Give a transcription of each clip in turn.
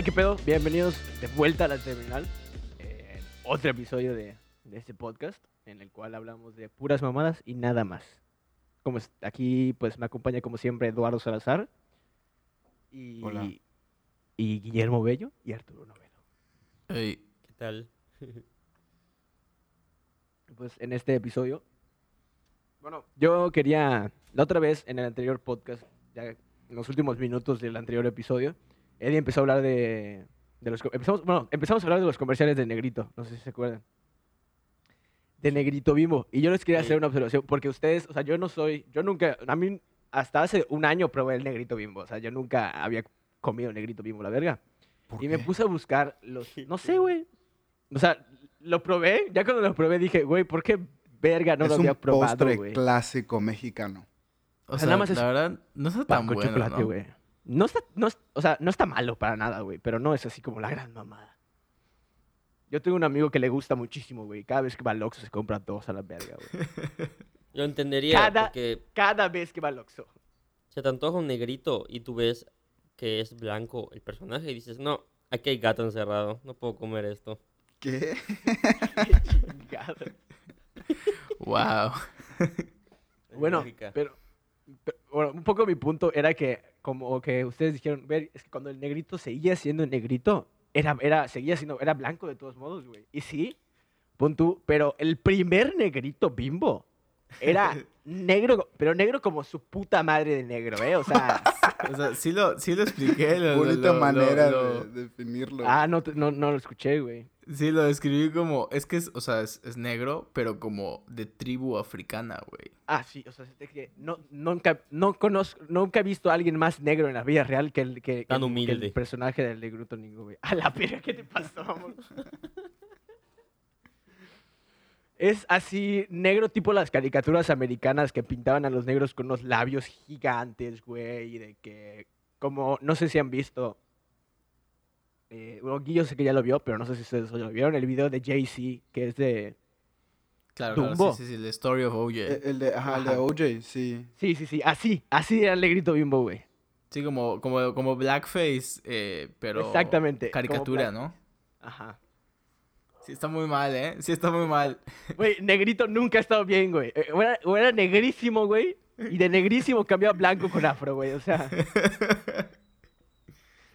Hey, qué pedo, bienvenidos de vuelta a la terminal. eh, otro episodio de, de este podcast en el cual hablamos de puras mamadas y nada más. Como es- aquí, pues me acompaña como siempre Eduardo Salazar y, Hola. y Guillermo Bello y Arturo Novelo. Ey, ¿Qué tal? Pues en este episodio, bueno, yo quería, la otra vez en el anterior podcast, ya en los últimos minutos del anterior episodio, Eddie empezó a hablar de, de los, empezamos, bueno, empezamos a hablar de los comerciales de Negrito, no sé si se acuerdan. De Negrito Bimbo. Y yo les quería hacer una observación, porque ustedes, o sea, yo no soy, yo nunca, a mí, hasta hace un año probé el Negrito Bimbo, o sea, yo nunca había comido Negrito Bimbo, la verga. ¿por Y me qué? puse a buscar los. No sé, güey. O sea, lo probé. Ya cuando lo probé dije, güey, ¿por qué verga no es lo había un probado, postre güey? clásico mexicano. O O sea, sea, nada más es la verdad, no está tan bueno, chocolate, ¿no? güey. No está, no o sea, no está malo para nada, güey, pero no es así como la gran mamada. Yo tengo un amigo que le gusta muchísimo, güey. Cada vez que va al Oxxo se compra dos a la verga, güey. Yo entendería Cada- porque Cada vez que va al Oxxo. se te antoja un negrito y tú ves que es blanco el personaje y dices, no, aquí hay gato encerrado, no puedo comer esto. ¿Qué? Qué chingada. Wow. Bueno, pero, pero, bueno, un poco mi punto era que como que ustedes dijeron, ver, es que cuando el negrito seguía siendo negrito, era, era, seguía siendo, era blanco de todos modos, güey. Y sí, pon pero el primer negrito bimbo era negro, pero negro como su puta madre de negro, ¿eh? O sea, O sea, sí lo, sí lo expliqué. Lo, Bonita lo- manera lo- de definirlo. ah, no, no, no lo escuché, güey. Sí, lo describí como... Es que es, o sea, es, es negro, pero como de tribu africana, güey. Ah, sí, o sea, es de que no, nunca, no conozco, nunca he visto a alguien más negro en la vida real que el, que, Tan el- que el humilde. personaje del negruto Ningo, güey. A la verga, ¿qué te pasó, amor? Es así, negro tipo las caricaturas americanas que pintaban a los negros con unos labios gigantes, güey, y de que, como, no sé si han visto, eh, bueno, Guillo sé que ya lo vio, pero no sé si ustedes lo vieron, el video de Jay-Z, que es de, Claro, claro, sí, sí, sí, The Story of O.J. Eh, El de, ajá, el de. OJ, sí. sí, sí, sí, así, así era el negrito bimbo, güey. Sí, como, como, como blackface, eh, pero... Exactamente, Caricatura, ¿no? Ajá. Sí, está muy mal, ¿eh? Sí, está muy mal. Güey, negrito nunca ha estado bien, güey. Eh, O era, o era negrísimo, güey. Y de negrísimo cambió a blanco con afro, güey. O sea,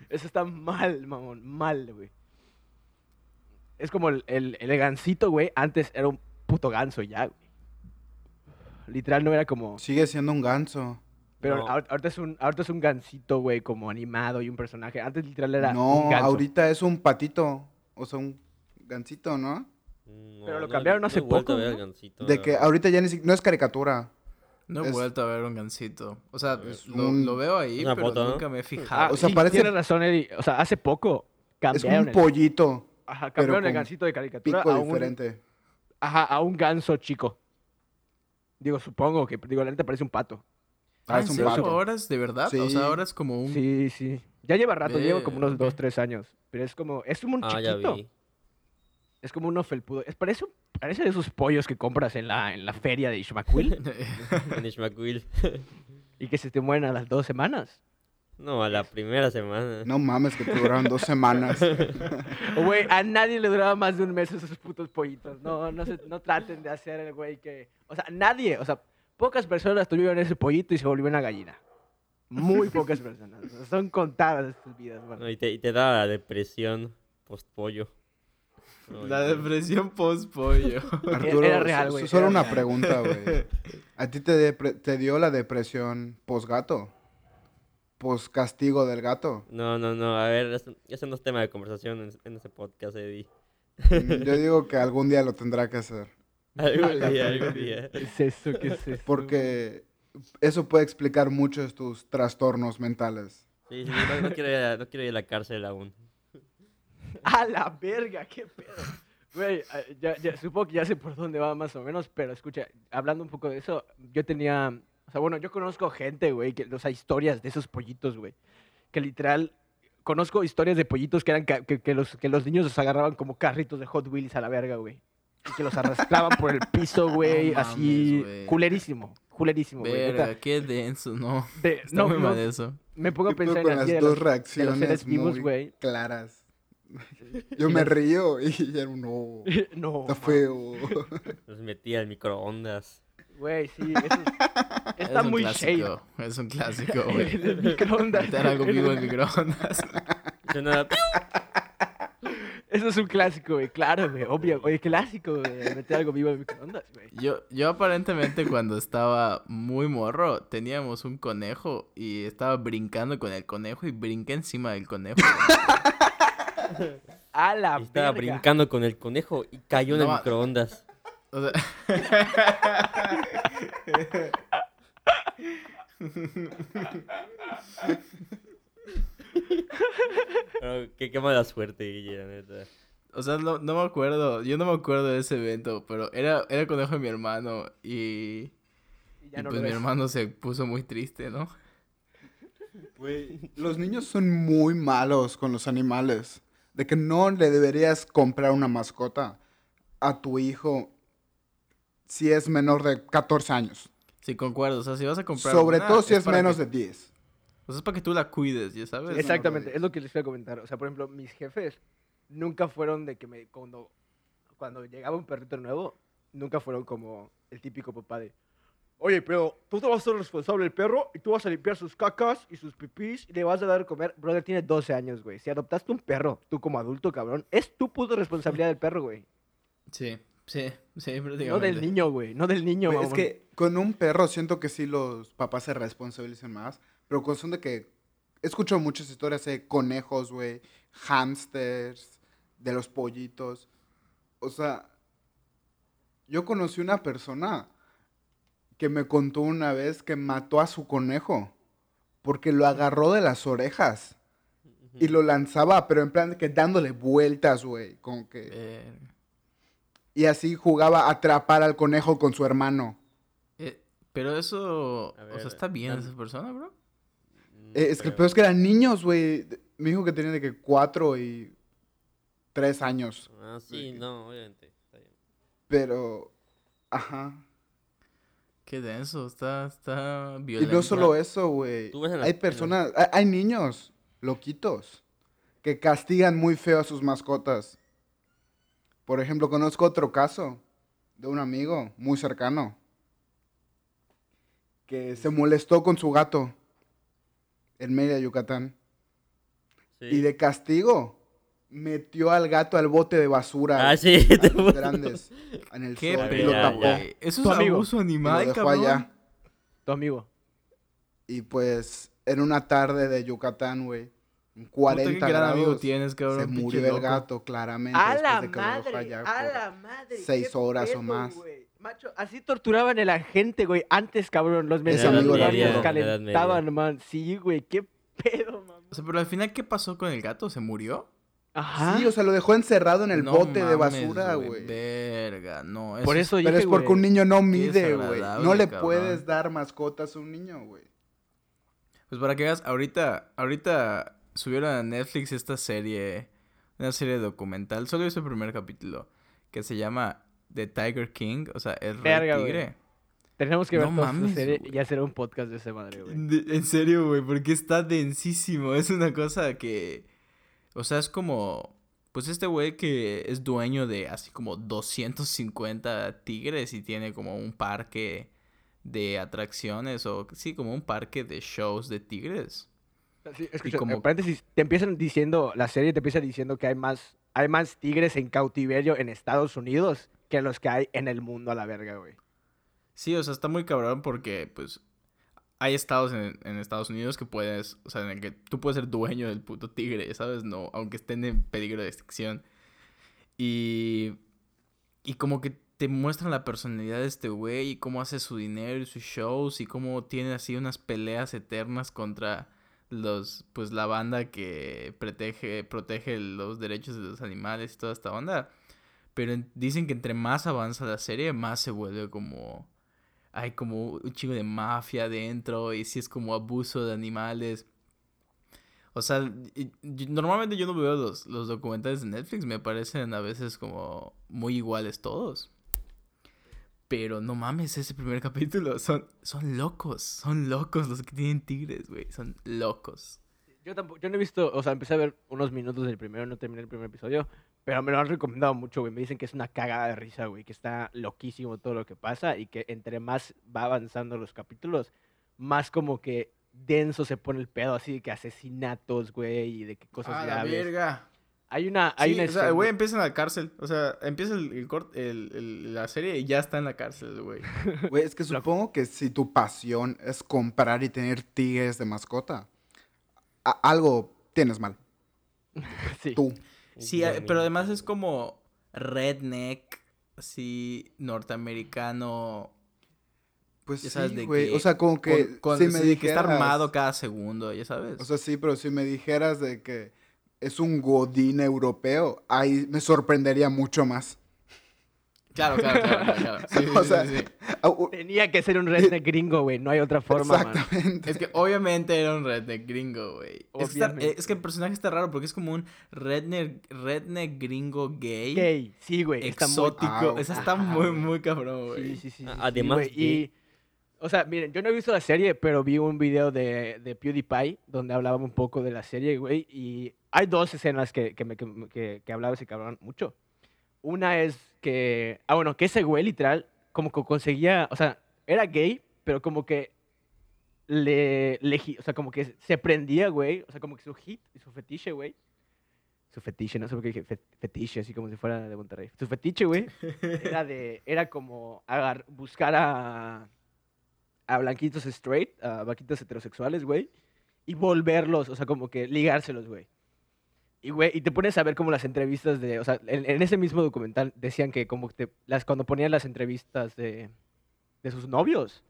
eso está mal, mamón. Mal, güey. Es como el, el, el gansito, güey. Antes era un puto ganso ya, güey. Literal no era como... Sigue siendo un ganso. Pero No. ahor- ahorita, es un, ahorita es un gansito, güey, como animado y un personaje. Antes literal era no, un ganso. ahorita es un patito. O sea, un gansito, ¿no? No, Pero lo no cambiaron no he hace vuelto a poco, ver ¿no? al gansito, De que ahorita ya ni si- no es caricatura. No he Es- vuelto a ver un gansito. O sea, Es lo, un- lo veo ahí, Una pero foto, ¿no? nunca me he Ah, fijado. o sea, sí, parece- Tienes razón, Eddie. O sea, hace poco Es cambiaron un el- pollito. Ajá, pero cambiaron el con gansito de caricatura Pico a un, diferente. ajá, a un ganso chico. Digo, supongo que, digo, la neta parece un pato. Ah, Ah, es ¿en un pato. ¿Ahora es de verdad? O sea, ahora es como un... Sí, sí. Ya lleva rato, lleva como unos Ve, dos, ok. tres años. Pero es como, es un Ah, ya chiquito. vi. Es como uno felpudo. Es, parece, parece de esos pollos que compras en la, en la feria de Ishmaquil En Ishmaquil. y que se te mueren a las dos semanas. No, a la primera semana. No mames, que te duraron dos semanas. Güey, a nadie le duraba más de un mes esos putos pollitos. No, no, se, no traten de hacer el güey que... O sea, nadie, o sea, pocas personas tuvieron ese pollito y se volvió una gallina. Muy pocas personas. O sea, son contadas estas vidas, mano. No, y, te, y te da la depresión post-pollo. La depresión post-pollo. Arturo, era real, güey, Solo era una real. pregunta, güey. ¿A ti te, te dio la depresión posgato? ¿Poscastigo del gato? No, no, no. A ver, ese, ese no es tema de conversación en, en ese podcast, Eddie. Mm, Yo digo que algún día lo tendrá que hacer. Algún día, algún día. ¿Qué es eso? ¿Qué es eso? Porque eso puede explicar muchos tus trastornos mentales. Sí, sí, no, no quiero ir a, no quiero ir a la cárcel aún. ¡A la verga! ¡Qué pedo! Güey, eh, ya, ya- supongo que ya sé por dónde va más o menos, pero escucha, hablando un poco de eso, yo tenía, o sea, bueno, yo conozco gente, güey, que, o sea, historias de esos pollitos, güey, que literal, conozco historias de pollitos que eran, ca- que, que los, que los niños los agarraban como carritos de Hot Wheels a la verga, güey. Y que los arrastraban por el piso, güey, No mames, así, güey. culerísimo, culerísimo, güey. neta. Verga, qué denso, no. De- Está no, muy no, mal eso. me pongo a pensar en las de dos los, de los reacciones seres vivos, muy güey. claras. Yo me río y ya no. no, Está feo. Los metí al microondas. Güey, sí, eso es- está es un muy shade. clásico. Es un clásico, güey. El microondas. Meter algo vivo en microondas. Suena- Eso es un clásico, güey. Claro, güey. Obvio. Oye, clásico, güey. Meter algo vivo en el microondas, güey. Yo, yo aparentemente cuando estaba muy morro, teníamos un conejo y estaba brincando con el conejo y brinqué encima del conejo. A la y estaba verga. brincando con el conejo y cayó en No el microondas. O sea, Pero qué, qué mala suerte, Guille, neta. o sea, no, no me acuerdo, yo no me acuerdo de ese evento, pero era, era el conejo de mi hermano y, Y ya y no pues mi ves. hermano se puso muy triste, ¿no? Los niños son muy malos con los animales. De que no le deberías comprar una mascota a tu hijo si es menor de 14 años. Sí, concuerdo, o sea, si vas a comprar Sobre una, todo si es, menos que- de 10. O sea, es para que tú la cuides, ya sabes. Exactamente, es lo que les voy a comentar. O sea, por ejemplo, mis jefes nunca fueron de que me. Cuando, cuando llegaba un perrito nuevo, nunca fueron como el típico papá de. Oye, pero tú te vas a ser responsable del perro y tú vas a limpiar sus cacas y sus pipís y le vas a dar de comer. Brother, tiene 12 años, güey. Si adoptaste un perro, tú como adulto, cabrón, es tu puta responsabilidad del perro, güey. Sí, sí, sí, prácticamente. No del niño, güey. No del niño, Güey, es que con un perro siento que sí los papás se responsabilizan más. Pero con son de que... Escucho muchas historias de conejos, güey. Hamsters. De los pollitos. O sea... Yo conocí una persona que me contó una vez que mató a su conejo. Porque lo agarró de las orejas. Y lo lanzaba, pero en plan de que dándole vueltas, güey. Como que... Y así jugaba a atrapar al conejo con su hermano. Eh, pero eso, o sea, ¿está bien esa persona, bro? Eh, es que el peor es que eran niños, güey. Me dijo que tenían de que cuatro y tres años. Ah, sí, no, obviamente. Está bien. Pero, ajá. Qué denso, está, está Y violento. no solo eso, güey. Hay personas, hay, hay niños loquitos que castigan muy feo a sus mascotas. Por ejemplo, conozco otro caso de un amigo muy cercano que se molestó con su gato en Mérida, Yucatán. Sí. Y de castigo, metió al gato al bote de basura. Ah, sí. a los grandes, en el Qué sol, y pedo, lo tapó. ya. Eso es amigo. abuso lo animal, dejó cabrón. allá. Tu amigo. Y pues, en una tarde de Yucatán, güey, en 40 Puta, qué gran amigo grados, tienes, cabrón. se murió el gato, claramente. A la de que lo dejó madre, allá a por- la madre. seis qué horas o más. Macho, así torturaban a la gente, güey. Antes, cabrón, los horarios puro. calentaban, man. Sí, güey, qué pedo, mamá. O sea, pero al final, ¿qué pasó con el gato? ¿Se murió? Ajá. Sí, o sea, lo dejó encerrado en el No bote de basura, güey. Verga, no. Por es- eso Pero dije, es porque un niño no mide, güey. No le cabrón. puedes dar mascotas a un niño, güey. Pues para que veas, ahorita, ahorita subieron a Netflix esta serie, una serie documental, solo hice el primer capítulo, que se llama The Tiger King, o sea, el rey tigre. Tenemos que ver No toda esa mames, serie y hacer un podcast de esa madre, güey. En serio, güey, porque está densísimo. Es una cosa que. O sea, es como. Pues este güey que es dueño de así como 250 tigres y tiene como un parque de atracciones o sí, como un parque de shows de tigres. Sí, escucha, como- en paréntesis, te empiezan diciendo, la serie te empieza diciendo que hay más, hay más tigres en cautiverio en Estados Unidos que los que hay en el mundo a la verga, güey. Sí, o sea, está muy cabrón porque pues hay estados en, Estados Unidos que puedes, o sea, en el que tú puedes ser dueño del puto tigre, ¿sabes? No, aunque estén en peligro de extinción. Y, y como que te muestran la personalidad de este güey y cómo hace su dinero y sus shows y cómo tiene así unas peleas eternas contra los, pues la banda que protege, protege los derechos de los animales y toda esta onda. Pero en- dicen que entre más avanza la serie, más se vuelve como... Hay como un chingo de mafia dentro y si es como abuso de animales. O sea, normalmente yo no veo los, los documentales de Netflix, me parecen a veces como muy iguales todos. Pero no mames, ese primer capítulo. Son, son locos. Son locos los que tienen tigres, güey. Son locos. Yo tampoco, yo no he visto, o sea, empecé a ver unos minutos del primero, no terminé el primer episodio, pero me lo han recomendado mucho, güey. Me dicen que es una cagada de risa, güey, que está loquísimo todo lo que pasa y que entre más va avanzando los capítulos, más como que denso se pone el pedo, así de que asesinatos, güey, y de que cosas Ah, la graves. verga. Hay una, hay Sí, una o sea, güey empieza en la cárcel. O sea, empieza el, el cort- el- el- la serie y ya está en la cárcel, güey. Güey, es que supongo que si tu pasión es comprar y tener tigres de mascota, a- algo tienes mal. sí. Tú. Sí, eh, pero además es como redneck, así, norteamericano. Pues Ya sabes sí, de güey. que O sea, como que con- con- si me de que está dijeras- armado cada segundo, ya sabes. O sea, sí, pero si me dijeras de que es un godín europeo, ahí me sorprendería mucho más. Claro, claro, claro. claro, claro. Sí, O sí, sea, sí, Tenía que ser un redneck gringo, güey, no hay otra forma, man. Exactamente. Es que obviamente era un redneck gringo, güey. Es, está- eh, es que el personaje está raro porque es como un redneck, redneck gringo gay. Gay, sí, güey, está muy... exótico. Ah, Esa está muy, muy cabrón, güey. Sí, sí, sí. Además Y, o sea, miren, yo no he visto la serie, pero vi un video de, de PewDiePie donde hablaba un poco de la serie, güey. Y hay dos escenas que, que, me, que, que, que hablaba ese cabrón mucho. Una es que, ah, bueno, que ese güey literal como que conseguía, o sea, era gay, pero como que le, o sea, como que se prendía, güey. O sea, como que su hit, su fetiche, güey. Su fetiche, no sé por qué dije fe- fetiche, así como si fuera de Monterrey. Su fetiche, güey, era de, era como buscar a, a blanquitos straight, a blanquitos heterosexuales, güey, y volverlos, o sea, como que ligárselos, güey. Y, güey, y te pones a ver como las entrevistas de, o sea, en, en ese mismo documental decían que como te- las, cuando ponían las entrevistas de, de sus novios,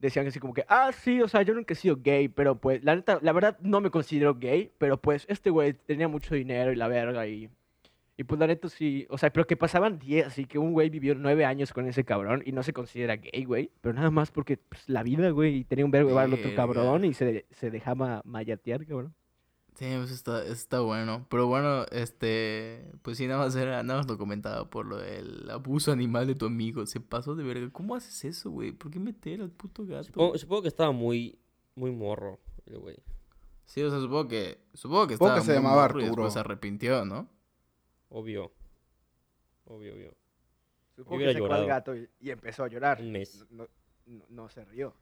decían así como que, ah, sí, o sea, yo nunca he sido gay, pero pues, la neta, la verdad no me considero gay, pero pues este güey tenía mucho dinero y la verga y, y pues la neta sí, o sea, pero que pasaban 10, así que un güey vivió 9 años con ese cabrón y no se considera gay, güey, pero nada más porque pues, la vida, güey, y tenía un verbo de al otro cabrón y se, se dejaba mayatear, cabrón. Sí, pues está, está bueno. Pero bueno, este, pues sí, nada más era, nada más lo comentaba por lo del abuso animal de tu amigo. Se pasó de verga. ¿Cómo haces eso, güey? ¿Por qué meter al puto gato? Supongo, supongo que estaba muy, muy morro el güey. Sí, o sea, supongo que, supongo que Supongo estaba que se muy llamaba morro y Arturo. después se arrepintió, ¿no? Obvio. Obvio, obvio. Supongo que al llorado. gato y, y empezó a llorar. Un mes. No, no, no se rió.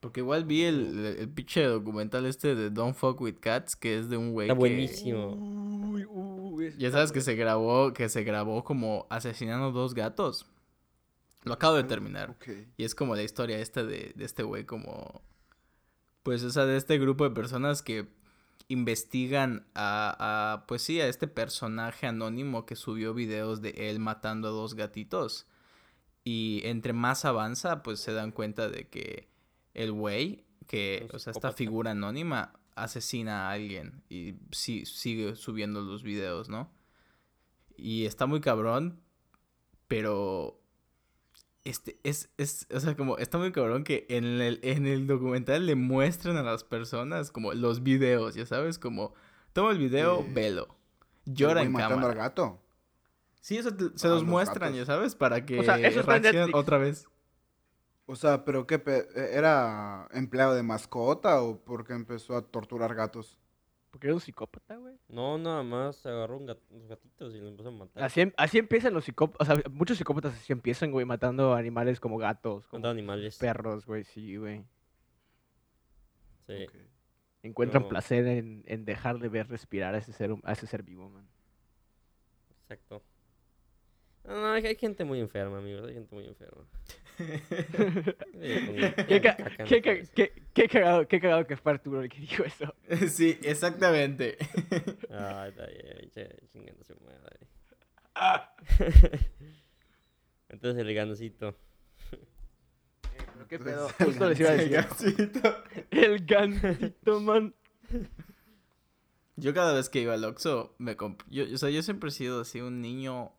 Porque igual vi el, el, el pinche documental este de Don't Fuck With Cats, que es de un güey Está que... buenísimo. Uy, uy, Ya sabes que se grabó, que se grabó como asesinando dos gatos. Lo acabo de terminar. Ok. Y es como la historia esta de, de este güey como... Pues, o sea, de este grupo de personas que investigan a, a, pues sí, a este personaje anónimo que subió videos de él matando a dos gatitos. Y entre más avanza, pues se dan cuenta de que el güey, que, o sea, esta figura anónima, asesina a alguien y sí, sigue subiendo los videos, ¿no? Y está muy cabrón, pero este es, es, o sea, como está muy cabrón que en el, en el documental le muestran a las personas como los videos, ya sabes, como toma el video, Sí. velo. El Llora en matando cámara. al gato. Sí, eso te- se los los muestran, gatos. ya sabes, para que sea, eso está en reaccionen Netflix. otra vez. O sea, pero qué pe- era empleado de mascota o porque empezó a torturar gatos. Porque era un psicópata, güey. No, nada más agarró un gat- unos gatitos y los empezó a matar. Así, em- así empiezan los psicópatas. O sea, muchos psicópatas así empiezan, güey, matando animales como gatos, como Matando animales. perros, güey, sí, güey. Sí. Encuentran No. placer en, en dejar de ver respirar a ese ser, a ese ser vivo, man. Exacto. No, no, hay, hay gente muy enferma, amigos. Hay gente muy enferma. Eh, Qué, ca- caca en qué la ca- cabeza. qué- qué cagado, qué cagado que fue Arturo el que dijo eso. sí, exactamente. Ay, está bien, che, chingando su madre. Entonces el gancito. Pero qué pedo. el Justo les iba a decir. El gancito, man. Yo cada vez que iba al Oxxo, me comp... yo, o sea, yo siempre he sido así un niño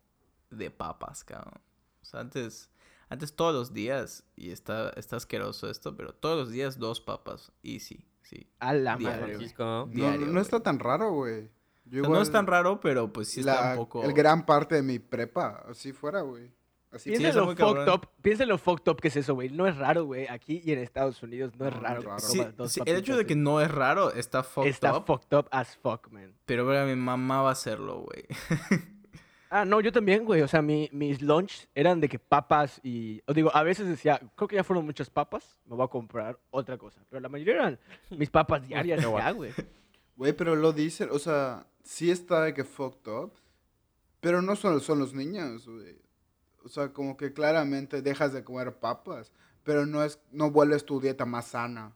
de papas, cabrón. O sea, antes, antes todos los días, y está, está asqueroso esto, pero todos los días dos papas, easy, sí. A la Diario. madre. Francisco. No, Diario, no está tan raro, güey. Yo O sea, no es tan raro, pero pues sí está la- un poco... El gran parte de mi prepa, así fuera, güey. Así Piensa en está lo fucked up. Piensa en lo fucked up que es eso, güey. No es raro, güey. Aquí y en Estados Unidos no es raro. raro. Sí, sí, el hecho de que no es raro está fucked Está up. fucked up as fuck, man. Pero verga, mi mamá va a hacerlo, güey. Ah, no, yo también, güey. O sea, mi, mis lunch eran de que papas y... Os digo, a veces decía, creo que ya fueron muchas papas, me voy a comprar otra cosa. Pero la mayoría eran mis papas diarias ya, güey. Güey, pero lo dicen, o sea, sí está de que fucked up, pero no solo son los niños, güey. O sea, como que claramente dejas de comer papas, pero no es, no vuelves tu dieta más sana.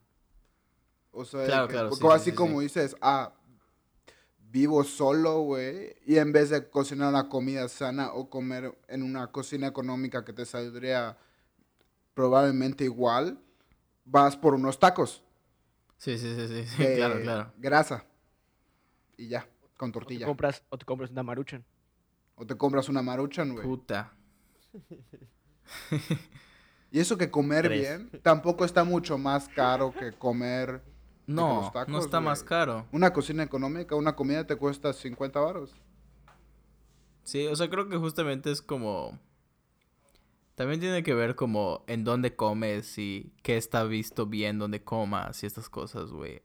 O sea, Claro, que- claro, porque sí, sí, así sí, como sí. dices, ah, vivo solo, güey, y en vez de cocinar una comida sana o comer en una cocina económica que te saldría probablemente igual, vas por unos tacos. Sí, sí, sí, sí, sí, de claro, claro. Grasa. Y ya, con O te tortilla. compras, o te compras una maruchan. O te compras una maruchan, güey. Puta. Y eso que comer Tres. bien tampoco está mucho más caro que comer. No, tacos, no está más caro. Una cocina económica, una comida te cuesta 50 varos. Sí, o sea, creo que justamente es como... También tiene que ver como en dónde comes y qué está visto bien donde comas y estas cosas, güey.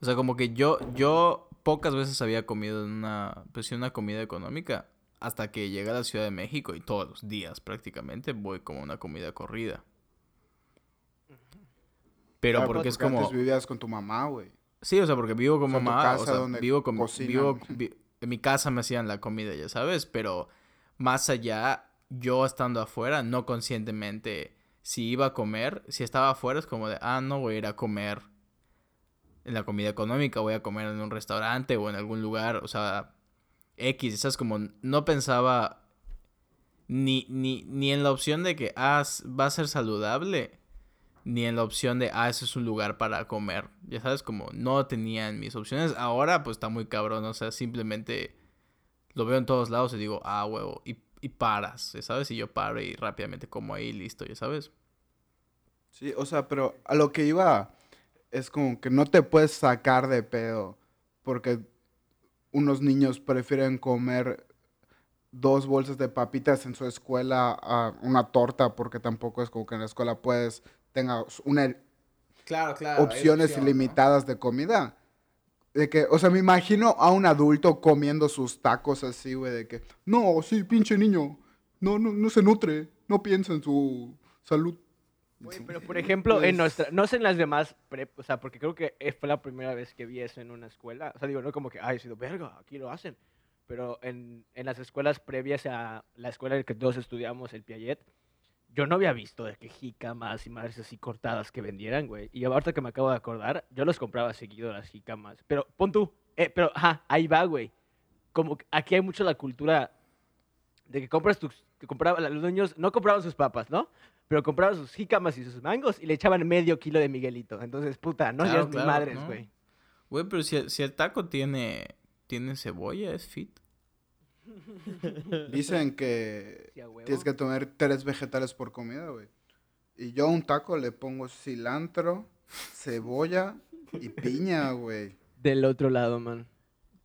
O sea, como que yo, yo pocas veces había comido en una, pues una comida económica hasta que llegué a la Ciudad de México y todos los días prácticamente voy como una comida corrida. Pero Claro, porque es como... Antes vivías con tu mamá, güey. Sí, o sea, porque vivo con O sea, mamá, o sea, donde vivo con vivo vi- en mi casa me hacían la comida, ya sabes, pero más allá yo estando afuera, no conscientemente si iba a comer, si estaba afuera es como de, ah, no voy a ir a comer en la comida económica, voy a comer en un restaurante o en algún lugar, o sea, X, ¿sabes? Como no pensaba ni, ni, ni en la opción de que, ah, va a ser saludable, ni en la opción de, ah, eso es un lugar para comer. Ya sabes, como no tenía en mis opciones. Ahora, pues está muy cabrón, o sea, simplemente lo veo en todos lados y digo, ah, huevo, y, y paras, ya sabes, y yo paro y rápidamente como ahí, listo, ya sabes. Sí, o sea, pero a lo que iba es como que no te puedes sacar de pedo porque unos niños prefieren comer dos bolsas de papitas en su escuela a una torta porque tampoco es como que en la escuela puedes tengas una Claro, claro. opciones ilimitadas de comida. De que, o sea, me imagino a un adulto comiendo sus tacos así, güey, de que, no, sí, pinche niño, no, no, no se nutre, no piensa en su salud. Güey, pero por ejemplo, en Pues- nuestra, no sé en las demás prep, o sea, porque creo que eh, fue la primera vez que vi eso en una escuela. O sea, digo, no como que, ay, he sido verga, aquí lo hacen. Pero en, en las escuelas previas a la escuela en que todos estudiamos, el Piaget, yo no había visto de que jícamas y madres así cortadas que vendieran, güey. Y ahorita que me acabo de acordar, yo los compraba seguido las jícamas. Pero pon tú, eh, pero ajá, ahí va, güey. Como aquí hay mucho la cultura de que compras tus, que compraba, los niños no compraban sus papas, ¿no? Pero compraban sus jícamas y sus mangos y le echaban medio kilo de Miguelito. Entonces, puta, no Claro, seas ni claro, madres, no. güey. Güey, pero si, el- si el taco tiene, tiene cebolla, es fit. Dicen que Sí, a tienes que comer tres vegetales por comida, güey. Y yo a un taco le pongo cilantro, cebolla y piña, güey. Del otro lado, man.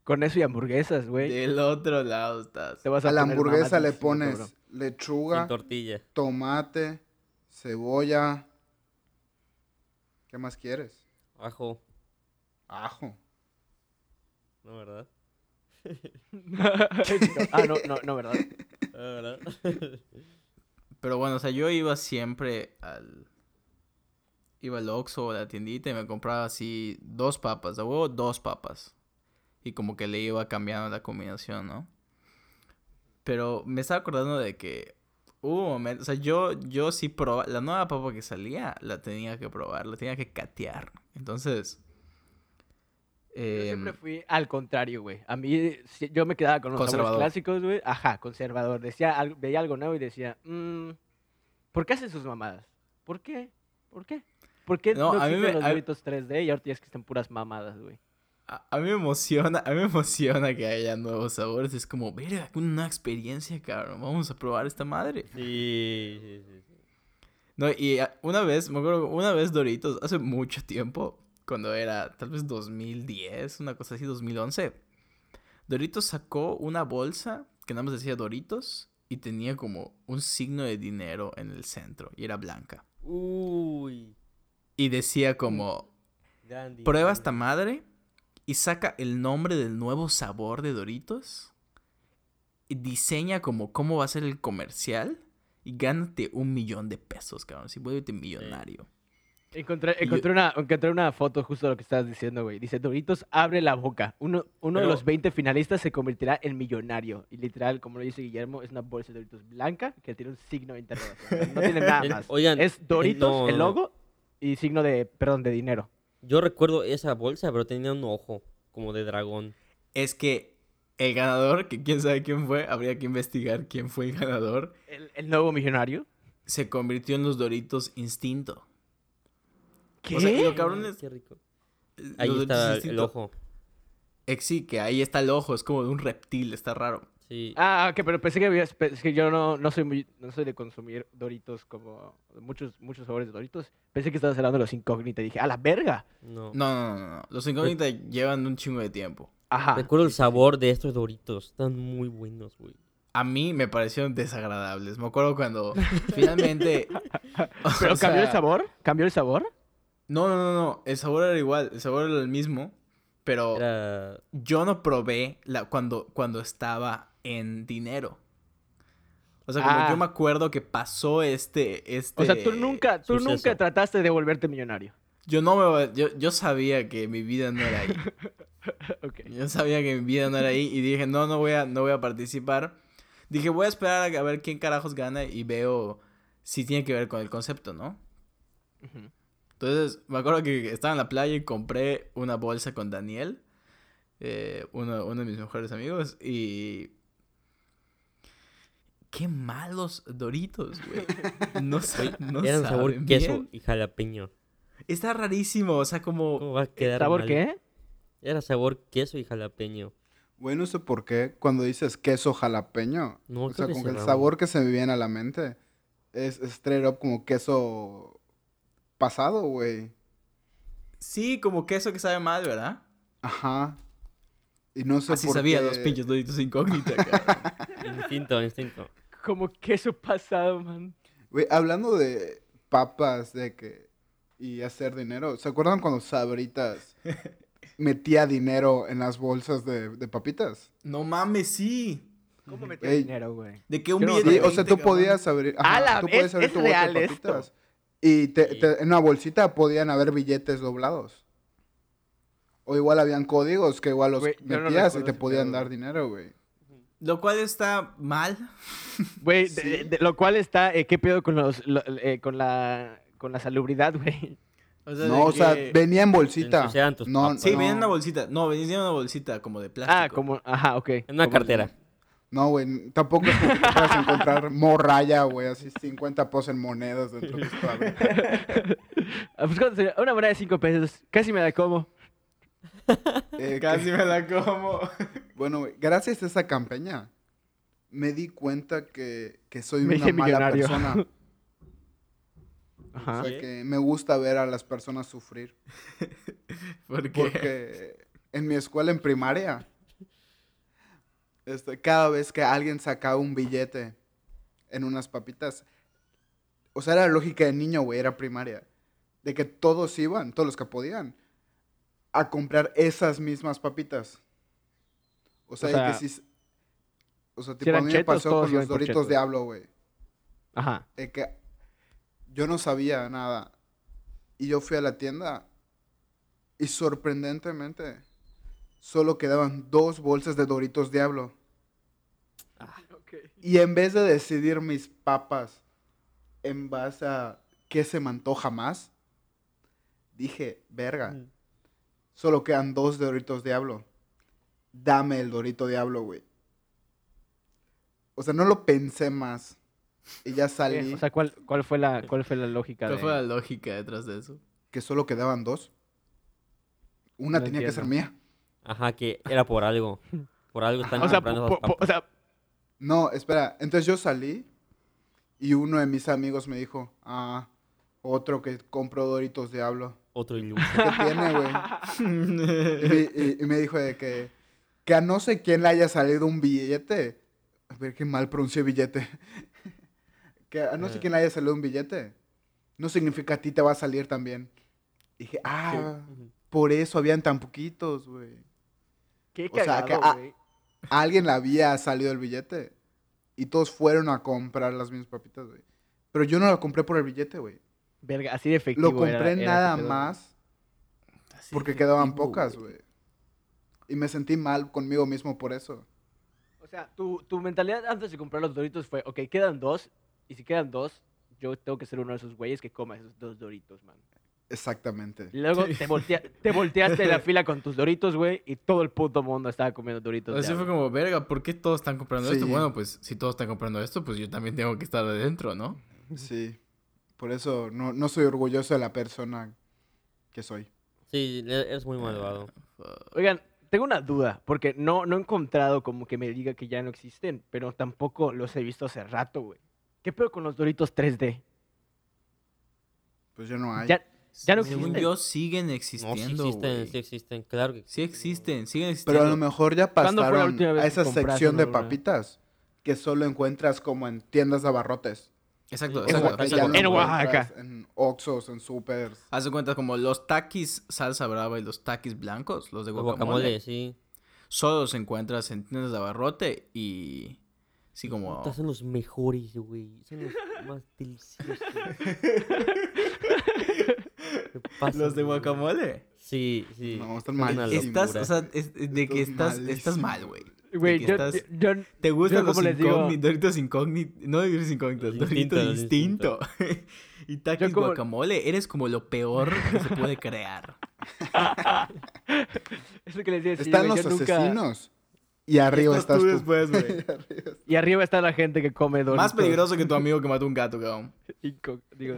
Con eso y hamburguesas, güey. Del otro lado estás. Te vas A la poner hamburguesa le pones lechuga, tortilla. tomate, cebolla. ¿Qué más quieres? Ajo. Ajo. ¿No, verdad? ah, no, no, no, ¿verdad? Ah, ¿verdad? Pero bueno, o sea, yo iba siempre al... Iba al Oxxo o a la tiendita y me compraba así dos papas, de huevo, dos papas. Y como que le iba cambiando la combinación, ¿no? Pero me estaba acordando de que hubo un momento, o sea, yo, yo sí probaba, la nueva papa que salía la tenía que probar, la tenía que catear. Entonces... Yo em, siempre fui al contrario, güey. A mí, yo me quedaba con los sabores clásicos, güey. Ajá, conservador. Decía, veía algo nuevo y decía, "Mm, ¿por qué hacen sus mamadas? ¿Por qué? ¿Por qué? ¿Por qué No, no, a mí me- los a- Doritos 3D y ahora tienes que están puras mamadas, güey? A, a mí me emociona, a mí me emociona que haya nuevos sabores. Es como, verga, una experiencia, cabrón. Vamos a probar esta madre. Sí, sí, sí. sí. No, y ah, una vez, me acuerdo, una vez Doritos, hace mucho tiempo, cuando era tal vez 2010, una cosa así, 2011, Doritos sacó una bolsa que nada más decía Doritos y tenía como un signo de dinero en el centro y era blanca. Uy. Y decía como, Grande. prueba esta madre y saca el nombre del nuevo sabor de Doritos. Y diseña como cómo va a ser el comercial. Y gánate un millón de pesos, cabrón. Si vuélvete millonario. Encontré, encontré, una, encontré una foto justo de lo que estabas diciendo, güey. Dice, Doritos, abre la boca. Uno, uno de Pero- los 20 finalistas se convertirá en millonario. Y literal, como lo dice Guillermo, es una bolsa de Doritos blanca que tiene un signo de interrogación. No tiene nada Eh, más. Oigan, Es Doritos, no, el no. logo, y signo de, perdón, de dinero. Yo recuerdo esa bolsa, pero tenía un ojo como de dragón. Es que el ganador, que quién sabe quién fue, habría que investigar quién fue el ganador, El, el nuevo millonario. se convirtió en los Doritos Instinto. ¿Qué? O sea, lo cabrón es- Qué rico. Eh, Ahí los está el ojo. Eh, sí, que ahí está el ojo, es como de un reptil, está raro. Sí. Ah, ok, pero pensé que habías, pe- es que yo no, no soy muy, no soy de consumir Doritos como muchos, muchos sabores de Doritos. Pensé que estabas hablando de los incógnitas y dije, ¡a la verga! No. No, no, no, no. Los incógnitas llevan un chingo de tiempo. Ajá. Recuerdo el sabor de estos doritos. Están muy buenos, güey. A mí me parecieron desagradables. Me acuerdo cuando finalmente. ¿Pero cambió el sabor? ¿Cambió el sabor? No, no, no, no. El sabor era igual. El sabor era el mismo. Pero Era. yo no probé la, cuando, cuando estaba en dinero. O sea, como Ah. yo me acuerdo que pasó este. este O sea, tú nunca, tú suceso. nunca trataste de volverte millonario. Yo no me. Yo, yo sabía que mi vida no era ahí. Ok. Yo sabía que mi vida no era ahí y dije, no, no voy a, no voy a participar. Dije, voy a esperar a ver quién carajos gana y veo si tiene que ver con el concepto, ¿no? Ujú. Entonces, me acuerdo que estaba en la playa y compré una bolsa con Daniel, eh, uno, uno de mis mejores amigos, y... Qué malos Doritos, güey. No, sa- no Eran sabor saben queso bien. y jalapeño. Está rarísimo, o sea, como... ¿Cómo va a quedar ¿Sabor mal? qué? Era sabor queso y jalapeño. Güey, no sé por qué cuando dices queso jalapeño, No, o sea, que el sabor que se me viene a la mente es straight up como queso pasado, güey. Sí, como queso que sabe mal, ¿verdad? Ajá. Y no sé Así por sabía qué. los pinches Doritos incógnitas, cabrón. Instinto, instinto. Como queso pasado, man. Güey, hablando de papas, de que... Y hacer dinero. ¿Se acuerdan cuando Sabritas metía dinero en las bolsas de, de papitas? No mames, sí. ¿Cómo Ey. dinero, güey? De que un billete Sí, o sea, 20, tú podías abrir... Ah, la- tú puedes es- abrir es tu bolsa real de esto. Y te- te- en una bolsita podían haber billetes doblados. O igual habían códigos que igual los no metías y te podían pedo, dar dinero, güey. Lo cual está mal. Güey, Sí. lo cual está, eh, ¿qué pedo con los, lo- eh, con la, con la salubridad, güey? O sea, No, o sea, venía en bolsita. No, papas. Sí, no. venía en una bolsita. No, venía en una bolsita como de plástico. Ah, como, ajá, ok. En una Como- cartera. No, güey, tampoco es como que puedas encontrar morraya, güey, así 50 pesos en monedas dentro de tu. Ah, pues. Una moneda de 5 pesos. Casi me la como. Eh, Casi que- me la como. Bueno, güey, gracias a esa campaña me di cuenta que, que soy Me una mala millonario. persona. Ajá. O sea, ¿Qué? que me gusta ver a las personas sufrir. Porque Porque en mi escuela en primaria, este, cada vez que alguien sacaba un billete en unas papitas, o sea, era lógica de niño, güey, era primaria, de que todos iban, todos los que podían, a comprar esas mismas papitas. O sea, sea, que si... O sea, si tipo, a mí me pasó con los Doritos chetos. Diablo, güey. Ajá. de que yo no sabía nada. Y yo fui a la tienda y sorprendentemente solo quedaban dos bolsas de Doritos Diablo. Y en vez de decidir mis papas en base a qué se me antoja más, dije, verga, Mm. solo quedan dos Doritos Diablo. Dame el Dorito Diablo, güey. O sea, no lo pensé más. Y ya salí. O sea, ¿cuál, cuál, fue la, ¿cuál fue la lógica ¿Cuál de...? fue la lógica detrás de eso? que solo quedaban dos. Una No tenía que ser mía. Ajá, que era por algo. Por algo están O sea, comprando po- esas po- o sea, No, espera. Entonces yo salí y uno de mis amigos me dijo, ah, otro que compró Doritos Diablo. Otro iluso. ¿Qué tiene, güey? Y, me- y- y me dijo de que, que a no sé quién le haya salido un billete A ver qué mal pronuncié billete. que a no sé Ah. quién le haya salido un billete. No significa a ti te va a salir también. Dije, ah, por eso habían tan poquitos, güey. Qué O sea, cagado, que- ah, güey. A alguien le había salido el billete. Y todos fueron a comprar las mismas papitas, güey. Pero yo no lo compré por el billete, güey. Verga, así de efectivo. Lo compré era nada más Así porque quedaban pocas, güey. Y me sentí mal conmigo mismo por eso. O sea, tu, tu mentalidad antes de comprar los doritos fue, ok, quedan dos, y si quedan dos, yo tengo que ser uno de esos güeyes que coma esos dos doritos, man. Exactamente. Y luego te, voltea- te volteaste en la fila con tus doritos, güey, y todo el puto mundo estaba comiendo doritos. Así fue como, verga, ¿por qué todos están comprando esto? Bueno, pues si todos están comprando esto, pues yo también tengo que estar adentro, ¿no? Sí. Por eso no, no soy orgulloso de la persona que soy. Sí, e- eres muy malvado. Oigan, tengo una duda, porque no, no he encontrado como que me diga que ya no existen, pero tampoco los he visto hace rato, güey. ¿Qué pedo con los doritos 3D? Pues ya no hay. Ya, ya no Según existen. yo, siguen No, sí existiendo, existen, güey. sí existen, claro que Sí existen, siguen Pero existiendo. a lo mejor ya ¿Cuándo fue la pasaron a esa sección de papitas que solo encuentras como en tiendas de abarrotes. Exacto, exacto. Exacto. En Oaxaca. En Oxxos, en supers. Haz de cuenta como los taquis salsa brava y los taquis blancos, los de guacamole, guacamole, sí. solo los encuentras en tiendas de abarrote y sí como Puta, son los mejores, güey. Son los más deliciosos. ¿Qué pasa, los de güey? guacamole. Sí, sí. No, están malísimos. Estás, o sea, es- de que Estás estás, estás mal, güey. Güey, que yo, estás- yo- ¿Te gustan Yo, los como les digo- incógnitos, Doritos incógnitos? No Doritos incógnitos, Doritos distinto. y taquis como- guacamole, eres como lo peor que se puede crear. es lo que les decía. Están los yo nunca- asesinos. Y arriba Estás estás tú después, güey. Arriba. Y arriba está la gente que come doritos. Más peligroso que tu amigo que mató un gato, cabrón. Digo,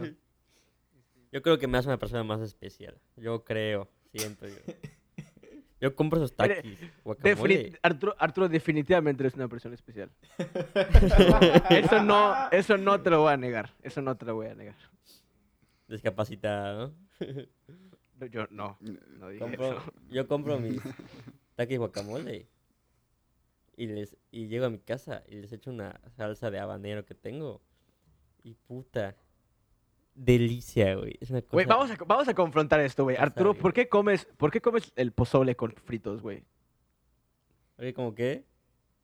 Yo creo que me hace una persona más especial. Yo creo, siento yo. Yo compro esos taquis, defini- guacamole. Arturo, Arturo definitivamente eres una persona especial. eso, no, eso no te lo voy a negar. Eso no te lo voy a negar. Discapacitado, No, Yo no, no dije Compro- eso. yo compro mis taquis guacamole. Y, les, y llego a mi casa y les echo una salsa de habanero que tengo. Y puta. Delicia, güey. Es una cosa. Güey, vamos a, vamos a confrontar esto, güey. Arturo. ¿por qué comes, por qué comes el pozole con fritos, güey? Oye, ¿cómo qué?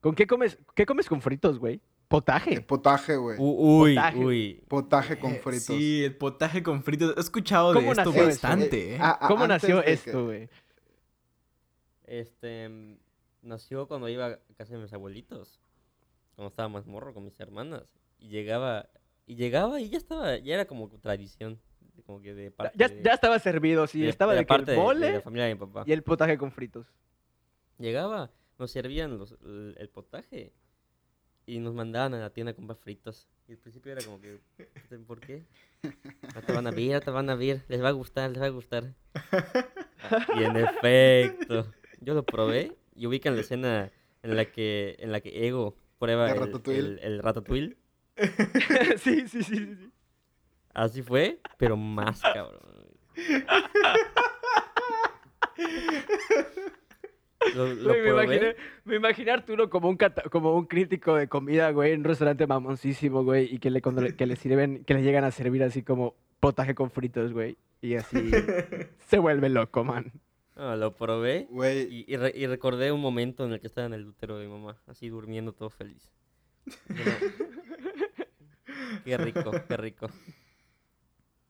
¿Con qué comes, qué comes con fritos, güey? Eh, Potaje. Potaje, güey. Uy, Potaje. uy. Potaje con Eh, fritos. Sí, el potaje con fritos. He escuchado de ¿Cómo esto eso? bastante, ¿eh? Ah, ¿Cómo nació esto, güey? Este. Nació cuando iba a casa de mis abuelitos. Cuando estaba más morro con mis hermanas. Y llegaba. Y llegaba y ya estaba. Ya era como tradición. Como que de parte. Ya, de- ya estaba servido, sí. de- estaba de de, parte el de- la familia de mi papá. y el potaje con fritos. Llegaba, nos servían los, el, el potaje y nos mandaban a la tienda a comprar fritos. Y al principio era como que, ¿por qué? No te van a ver, te van a ver, les va a gustar, les va a gustar. Y en efecto, yo lo probé y ubican la escena en la que, en la que Ego prueba ¿El el, ratatouille? el, el ratatouille. sí, sí, sí, sí, sí. Así fue, pero más cabrón. Lo, lo Güey, me, imaginé, me imaginé a Arturo como un, cata- como un crítico de comida, güey, en un restaurante mamoncísimo, güey, y que le, cuando le, que le sirven, que le llegan a servir así como potaje con fritos, güey, y así se vuelve loco, man. No, lo probé Güey, Y, y re- y recordé un momento en el que estaba en el útero de mi mamá, así durmiendo todo feliz. Qué rico, qué rico.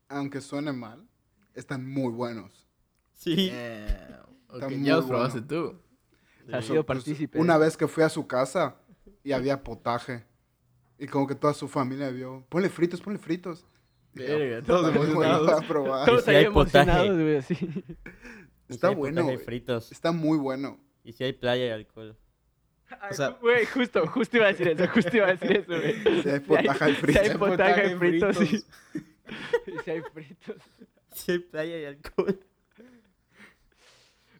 aunque suene mal, están muy buenos. Sí. Ok, Está muy ya los probaste bueno. tú. Has Sí. sido Pues, partícipe. una vez que fui a su casa y había potaje. Y como que toda su familia vio, ponle fritos, ponle fritos. Verga, todos "Bueno, emocionados. voy a probar". Todos emocionados, güey, así. Está si bueno, fritos. Está muy bueno. Y si hay playa y alcohol. Ay, sea- Güey, justo, justo iba a decir eso, justo iba a decir eso, güey. Si hay potaje y Si fritos. hay potaje y fritos. Y si hay fritos. Si hay playa y alcohol.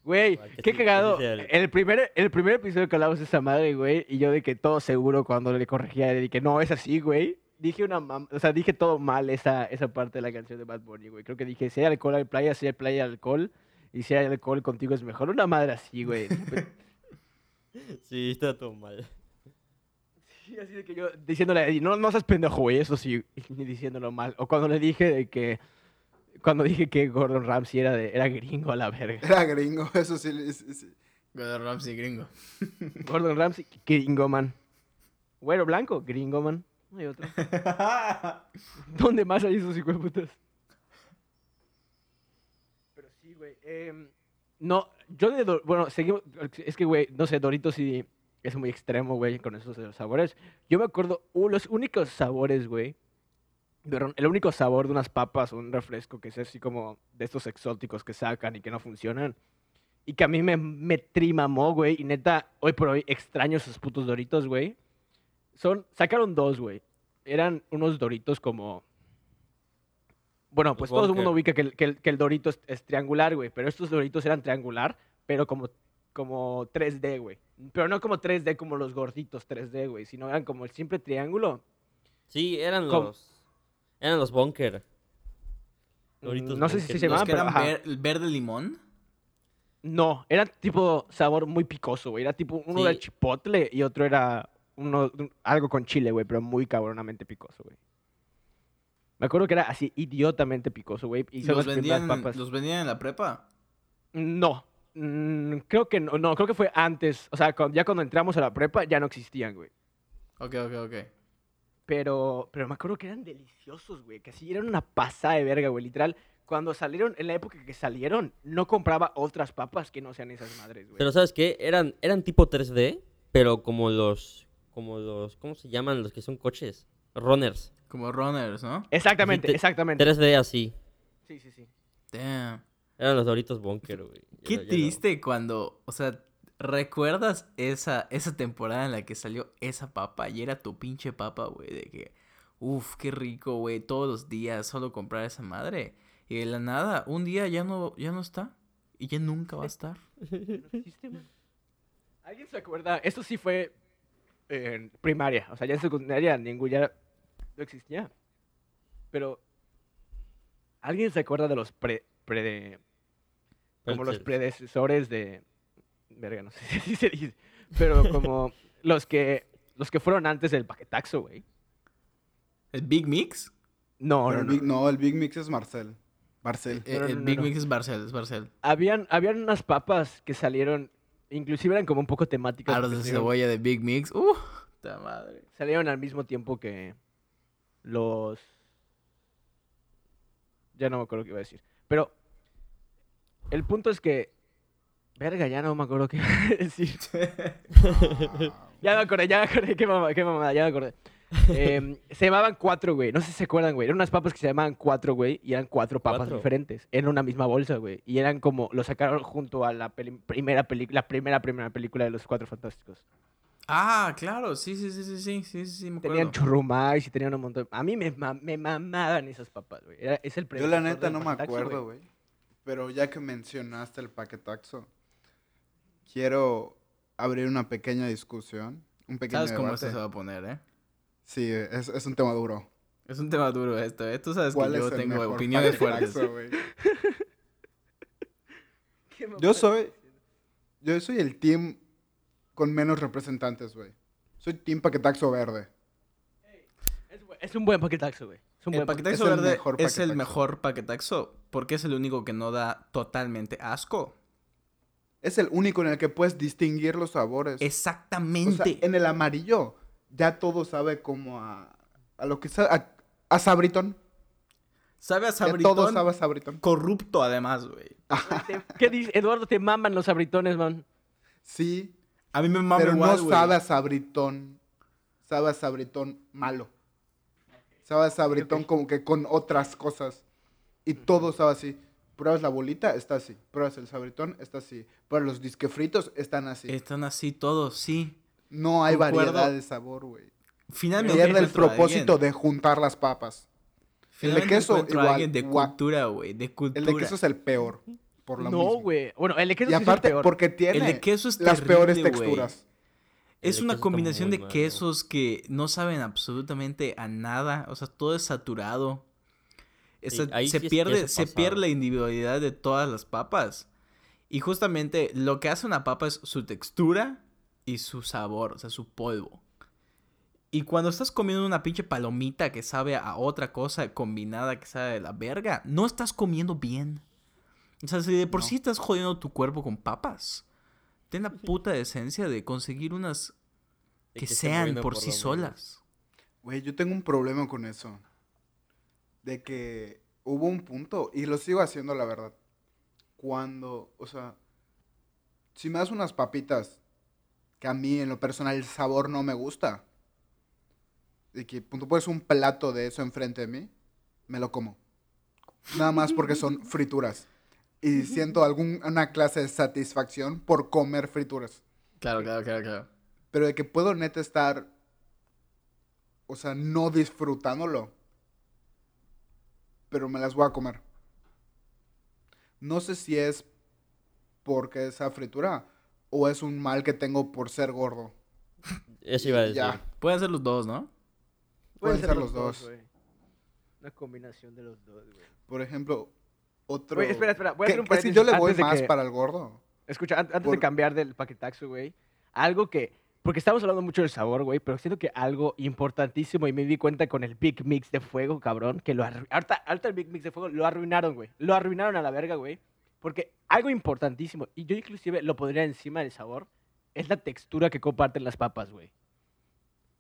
Güey, qué cagado. el- primer, el primer episodio que hablamos de esa madre, güey, y yo de que todo seguro cuando le corregía, de que no, es así, güey. Dije una mam- o sea, dije todo mal esa, esa parte de la canción de Bad Bunny, güey. Creo que dije, si hay alcohol hay playa, si hay playa hay alcohol, y si hay alcohol contigo es mejor. Una madre así, güey. Sí, está todo mal. Sí, así de que yo diciéndole no, no seas pendejo, güey, eso sí, ni diciéndolo mal. O cuando le dije de que, cuando dije que Gordon Ramsay era, de, era gringo a la verga. Era gringo, eso sí. sí, sí. Gordon Ramsay gringo. Gordon Ramsay, gringo man. Güero blanco, gringo man. No hay otro. ¿Dónde más hay esos hijos de putas? Em, no, yo de... Bueno, seguimos... Es que, güey, no sé, Doritos sí es muy extremo, güey, con esos los sabores. Yo me acuerdo, los únicos sabores, güey. El único sabor de unas papas o un refresco que es así como de estos exóticos que sacan y que no funcionan. Y que a mí me, me trimamó, güey. Y neta, hoy por hoy extraño esos putos Doritos, güey. Son, sacaron dos, güey. Eran unos Doritos como... Bueno, pues todo el mundo ubica que el, que el- que el Dorito es, es triangular, güey. Pero estos Doritos eran triangular, pero como, como 3D, güey. Pero no como 3D como los gorditos 3D, güey. Sino eran como el simple triángulo. Sí, eran los. Eran los bunker. Doritos no sé si se llamaban, que pero... eran ver- verde limón. No, era tipo sabor muy picoso, güey. Era tipo uno de Sí. chipotle y otro era uno, un- algo con chile, güey, pero muy cabronamente picoso, güey. Me acuerdo que era así idiotamente picoso, güey. Y Los vendían, papas. los vendían en la prepa. No, mm, creo que no, no, creo que fue antes. O sea, cuando- ya cuando entramos a la prepa ya no existían, güey. Ok, ok, ok. Pero, pero me acuerdo que eran deliciosos, güey. Que así eran una pasada de verga, güey. Literal, cuando salieron, en la época que salieron, no compraba otras papas que no sean esas madres, güey. Pero ¿sabes qué? Eran, eran tipo 3D, pero como los. Como los. ¿Cómo se llaman los que son coches? Runners. Como runners, ¿no? Exactamente, te- exactamente. 3D así. Sí, sí, sí. Damn. Eran los Doritos Bunker, güey. Qué no. triste cuando, o sea, ¿recuerdas esa, esa temporada en la que salió esa papa y era tu pinche papa, güey? De que, uff, qué rico, güey, todos los días solo comprar esa madre. Y de la nada, un día ya no, ya no está. Y ya nunca va a estar. No existe, güey. ¿Alguien se acuerda? Esto sí fue en primaria. O sea, ya en secundaria ningún ya no existía. Pero, ¿alguien se acuerda de los pre... pre- como los predecesores de... Verga, no sé si se dice. Pero como los que... Los que fueron antes del paquetaxo, güey. ¿El Big Mix? No, no, el no. Big- no, el Big Mix es Marcel. Marcel. El, no, el no, Big no. Mix es Barcel, es Barcel. Habían, habían unas papas que salieron... Inclusive eran como un poco temáticas. Aros porque de cebolla de Big Mix. ¡Uh! ¡Ta madre! salieron al mismo tiempo que los... Ya no me acuerdo qué iba a decir. Pero el punto es que... Verga, ya no me acuerdo qué iba a decir. Ya me acordé, ya me acordé. Qué mamada, qué mamada, ya me acordé. Em, se llamaban cuatro, güey. No sé si se acuerdan, güey. Eran unas papas que se llamaban cuatro, güey. Y eran cuatro papas Cuatro. diferentes. En una misma bolsa, güey. Y eran como... Lo sacaron junto a la peli- primera película... La primera, primera película de los Cuatro Fantásticos. Ah, claro, sí, sí, sí, sí, sí, sí, sí, me acuerdo. Tenían churrumais y tenían un montón. A mí me, me mamaban esas papas, güey. Es el Yo la neta no me acuerdo, güey. Pero ya que mencionaste el paquetaxo, quiero abrir una pequeña discusión. Un pequeño ¿Sabes cómo esto se va a poner, eh? Sí, es, es un tema duro. Es un tema duro esto, ¿eh? Tú sabes que yo tengo opiniones fuertes. Yo soy, yo soy el team con menos representantes, güey. Soy team paquetaxo verde. Es, un buen paquetaxo, güey. Es un El buen paquetaxo Es el verde mejor es el paquetaxo. mejor paquetaxo porque es el único que no da totalmente asco. Es el único en el que puedes distinguir los sabores. O sea, Exactamente. en el amarillo ya todo sabe como a, a lo que sabe, a, a sabritón. Sabe a sabritón. todo sabe a sabritón. Corrupto además, güey. ¿Qué dices? Eduardo, te maman los abritones, man. Sí, A mí me mama pero igual, no güey. sabe a sabritón. Sabe a sabritón malo. Sabe a sabritón como que con otras cosas. Y todo sabe así. Pruebas la bolita, está así. Pruebas el sabritón, está así. Pruebas los disquefritos, están así. Están así todos, sí. No hay concuerdo. variedad de sabor, güey. Finalmente Pierde el propósito de juntar las papas. finalmente queso, encuentro a igual, alguien de cultura, güey. De cultura. El de queso es el peor. Por lo no, güey. Bueno, el de queso Y sí es el aparte, peor. porque tiene El de queso es las peores terrible, texturas. Es El una combinación de quesos que no saben absolutamente a nada. O sea, todo es saturado. Esa- Sí, ahí se sí pierde, se pierde la individualidad de todas las papas. Y justamente lo que hace una papa es su textura y su sabor, o sea, su polvo. Y cuando estás comiendo una pinche palomita que sabe a otra cosa combinada que sabe de la verga, no estás comiendo bien. O sea, si de por No. sí estás jodiendo tu cuerpo con papas, ten la puta decencia de conseguir unas que sean por sí solas. Güey, yo tengo un problema con eso. De que hubo un punto, y lo sigo haciendo, la verdad. Cuando, o sea, si me das unas papitas que a mí en lo personal el sabor no me gusta, y que tú pones un plato de eso enfrente de mí, me lo como. Nada más porque son frituras. Y siento alguna clase de satisfacción por comer frituras. Claro, claro, claro, claro. Pero de que puedo neta estar, o sea, no disfrutándolo. Pero me las voy a comer. No sé si es porque esa fritura o es un mal que tengo por ser gordo. Eso iba a decir. Ya. Pueden ser los dos, ¿no? Pueden ser los dos. güey. Una combinación de los dos, güey. Por ejemplo, otro... Güey, espera, espera, voy a Que- hacer un que si paréntesis yo le voy más que- para el gordo. Escucha, an- antes Por- de cambiar del paquetaxo, güey, algo que, porque estamos hablando mucho del sabor, güey, pero siento que algo importantísimo y me di cuenta con el Big Mix de fuego, cabrón, que lo ahorita, ahorita el Big Mix de fuego lo arruinaron, güey, lo arruinaron a la verga, güey, porque algo importantísimo, y yo inclusive lo pondría encima del sabor, es la textura que comparten las papas, güey.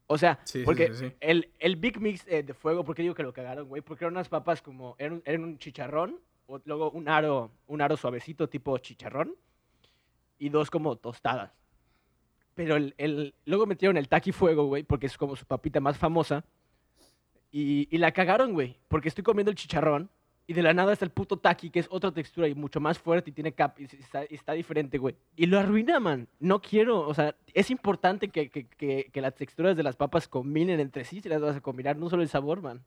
O sea, Sí, porque sí, sí. El, el Big Mix eh, de fuego, ¿por qué digo que lo cagaron, güey? Porque eran unas papas como, eran, un- eran un chicharrón, luego un aro, un aro suavecito tipo chicharrón, y dos como tostadas. Pero el, el- luego metieron el taqui fuego, güey, porque es como su papita más famosa, y, y la cagaron, güey, porque estoy comiendo el chicharrón, y de la nada está el puto taqui, que es otra textura y mucho más fuerte y tiene cap, y está, está diferente, güey. Y lo arruina, man. No quiero, o sea, es importante que, que, que, que las texturas de las papas combinen entre sí si las vas a combinar, no solo el sabor, man.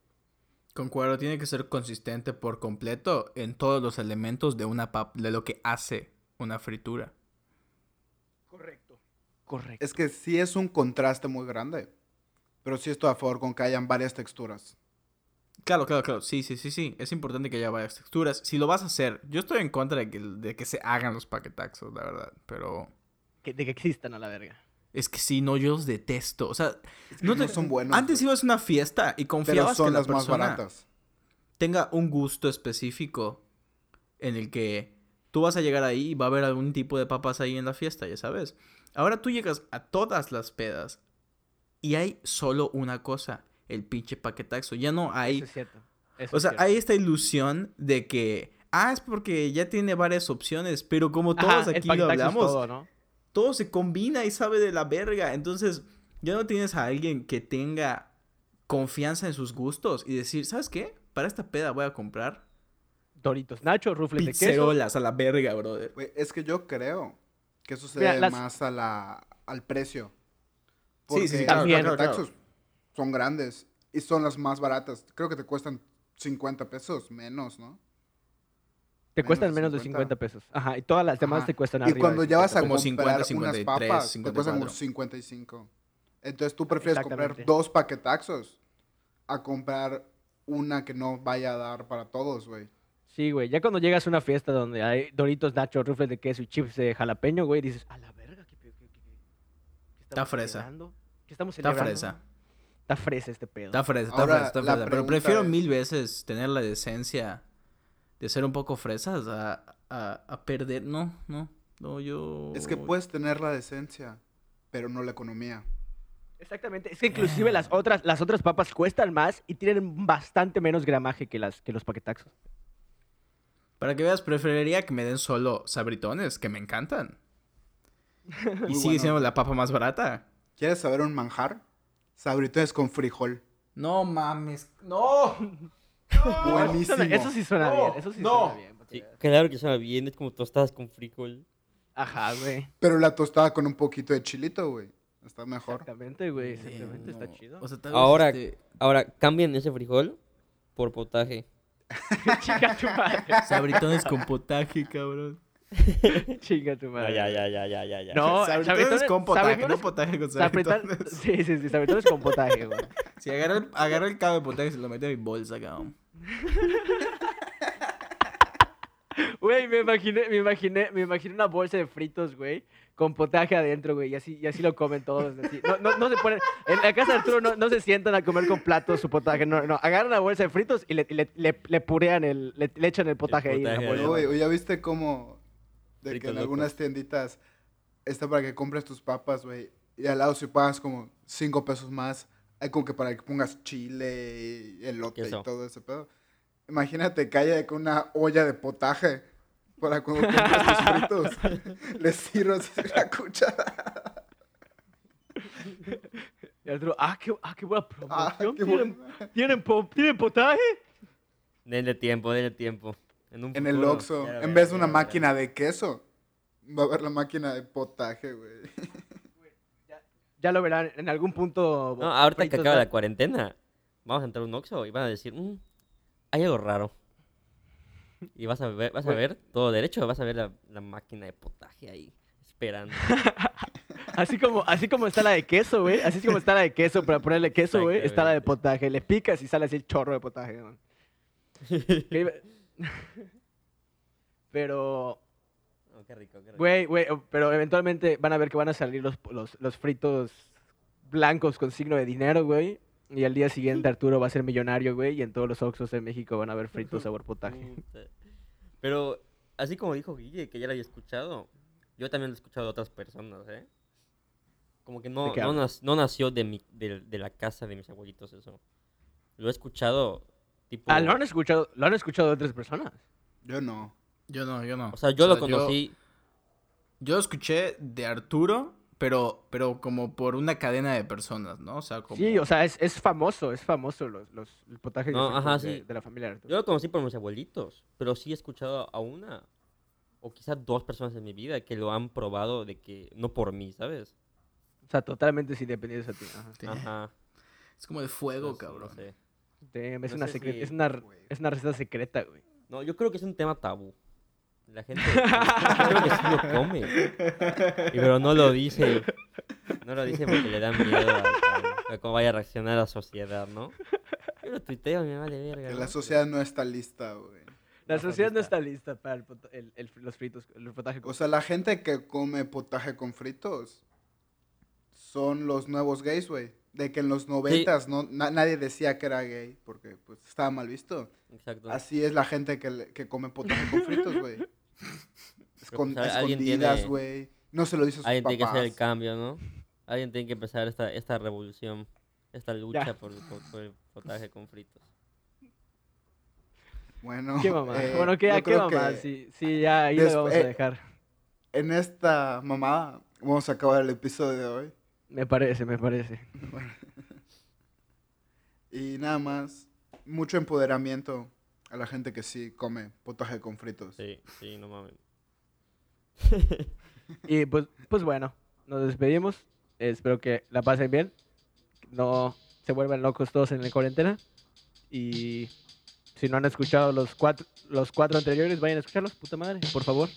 Concuerdo, tiene que ser consistente por completo en todos los elementos de una pap de lo que hace una fritura. Correcto. Correcto. Es que sí es un contraste muy grande. Pero sí estoy a favor con que hayan varias texturas. Claro, claro, claro. Sí, sí, sí, sí. Es importante que haya varias texturas. Si lo vas a hacer, yo estoy en contra de que, de que se hagan los paquetaxos, la verdad. Pero Que- de que existan a la verga. Es que si no, yo los detesto. O sea, no, no te- son buenos, Antes ibas a una fiesta y Pero confiabas son que la las más persona baratas. tenga un gusto específico en el que tú vas a llegar ahí y va a haber algún tipo de papas ahí en la fiesta, ya sabes. Ahora tú llegas a todas las pedas y hay solo una cosa, el pinche paquetaxo. Ya no hay... Eso es cierto. Eso O es sea, cierto. hay esta ilusión de que... Ah, es porque ya tiene varias opciones, pero como Ajá, todos el aquí lo hablamos, todo, ¿no? Todo se combina y sabe de la verga. Entonces, ya no tienes a alguien que tenga confianza en sus gustos y decir, ¿sabes qué? Para esta peda voy a comprar Doritos Nacho, rufles de queso. a la verga, brother. Es que yo creo que eso se Mira, debe las- más a la, al precio. Sí, sí, Porque los claro, son grandes y son las más baratas. Creo que te cuestan 50 pesos menos, ¿no? Te menos cuestan menos de 50. 50 pesos. Ajá, y todas las demás Ajá. te cuestan Y arriba cuando de ya vas a 50 Como comprar 50, unas 53, papas, te cuestan como 54. 55. Entonces tú prefieres comprar dos paquetaxos a comprar una que no vaya a dar para todos, güey. Sí, güey. Ya cuando llegas a una fiesta donde hay Doritos Nacho, rufles de queso y chips de jalapeño, güey, dices, a la verga, ¿qué, qué, qué, qué- qué Está fresa. celebrando? ¿Qué estamos Está celebrando? fresa. Está fresa este pedo. Está fresa, está Ahora, fresa, está fresa. Pero prefiero es- mil veces tener la decencia de ser un poco fresas a, a, a perder. No, no, no, yo... Es que puedes tener la decencia, pero no la economía. Exactamente. Es que inclusive las otras, las otras papas cuestan más y tienen bastante menos gramaje que, las, que los paquetaxos. Para que veas, preferiría que me den solo sabritones, que me encantan. y Muy sigue bueno. siendo la papa más barata. ¿Quieres saber un manjar? Sabritones con frijol. No mames, no. Buenísimo. Eso sí suena No, bien. Eso sí no. suena bien. Sí, claro que suena bien, es como tostadas con frijol. Ajá, güey. Pero la tostada con un poquito de chilito, güey. Está mejor. Exactamente, güey. Exactamente. Está chido. O sea, tal vez, Ahora, este, ahora cambian ese frijol por potaje. Chinga tu madre. sabritones con potaje, cabrón. Chinga tu No, madre. ya, ya, ya, ya, ya, ya. No, sabritones con potaje, sabritones- no potaje con sabritones-. Sí, sí, sí. Sabritones con potaje, güey. Si agarra el, agarra el cabo de potaje y se lo mete a mi bolsa, cabrón. Güey, me imaginé, me imaginé, me imaginé una bolsa de fritos, güey, con potaje adentro, güey, y así, y así lo comen todos. así. No, no, no se ponen, en la casa de Arturo no, no se sientan a comer con platos su potaje, no, no, agarran la bolsa de fritos y le, le, le, le purean el, le, le echan el potaje ahí en la potaje bolsa. ahí. Oye, güey, ¿ya viste cómo de que en locos. algunas tienditas está para que compres tus papas, güey? Y al lado si pagas como cinco pesos más, hay como que para que pongas chile y elote y todo ese pedo. Imagínate que haya con una olla de potaje para cuando compres tus fritos. Le sirves la cuchara. Y Arturo, ah, qué, ah, qué buena Ah, promoción. qué ¿Tienen, bueno. ¿tienen, po- ¿Tienen potaje? Denle tiempo, denle tiempo. En, un En el Oxxo, en vez de una máquina de queso, va a haber la máquina de potaje, güey. Ya lo verán en algún punto. No, ahorita que acaba la cuarentena, vamos a entrar a un Oxxo y van a decir, "Mm, hay algo raro. Y vas a ver, vas a ver todo derecho, vas a ver la, la máquina de potaje ahí, esperando. Así como, así como está la de queso, güey. Así como está la de queso para ponerle queso, güey. Está la de potaje. Le picas y sale así el chorro de potaje, güey. Pero, Oh, qué rico, qué rico. güey, güey, oh, pero eventualmente van a ver que van a salir los, los, los fritos blancos con signo de dinero, güey. Y al día siguiente Arturo va a ser millonario, güey. Y en todos los Oxxos de México van a haber fritos sabor potaje. Pero, así como dijo Guille, que ya lo había escuchado, yo también lo he escuchado de otras personas, ¿eh? Como que no, no, no nació de, mi, de, de la casa de mis abuelitos eso. Lo he escuchado, tipo... Ah, ¿lo han escuchado, lo han escuchado de otras personas? Yo no. Yo no, yo no. O sea, yo lo conocí... Yo, lo escuché de Arturo, pero, pero como por una cadena de personas, ¿no? O sea, como... Sí, o sea, es, es famoso, es famoso los, los, el potaje de No, ajá, de, sí. de la familia de Arturo. Yo lo conocí por mis abuelitos, pero sí he escuchado a una o quizás dos personas en mi vida que lo han probado de que no por mí, ¿sabes? O sea, totalmente sin dependientes a ti. Ajá. Sí. Ajá. Es como de fuego, cabrón. No, sé. Damn, es, No una si- es, una, es una receta secreta, güey. No, yo creo que es un tema tabú. La gente yo creo que sí lo come. Y pero no lo dice. No lo dice porque le da miedo a, a- a cómo vaya a reaccionar la sociedad, ¿no? Yo lo tuiteo, me vale verga. Que ¿no? la sociedad no está lista, güey. La sociedad no está lista para el, pota- el- el- los fritos, el potaje. O sea, la gente que come potaje con fritos son los nuevos gays, güey. De que en los noventas no, na- nadie decía que era gay porque pues estaba mal visto. Exacto. Así es la gente que, que come potaje con fritos, güey. Escon- pues, escondidas, güey. No se lo dice a sus Alguien tiene que hacer el cambio, ¿no? Alguien tiene que empezar esta, esta revolución, esta lucha por, por- por el potaje con fritos. Bueno, ¿Qué mamá? eh, bueno, ¿qué, ¿qué creo mamá? que Sí, sí, ya ahí lo vamos eh, a dejar. En esta mamada vamos a acabar el episodio de hoy. Me parece, me parece. Y nada más, mucho empoderamiento a la gente que sí come potaje con fritos. Sí, sí, no mames. Y pues, pues bueno, nos despedimos. Espero que la pasen bien. No se vuelvan locos todos en la cuarentena. Y si no han escuchado los cuatro, los cuatro anteriores, vayan a escucharlos, puta madre, por favor.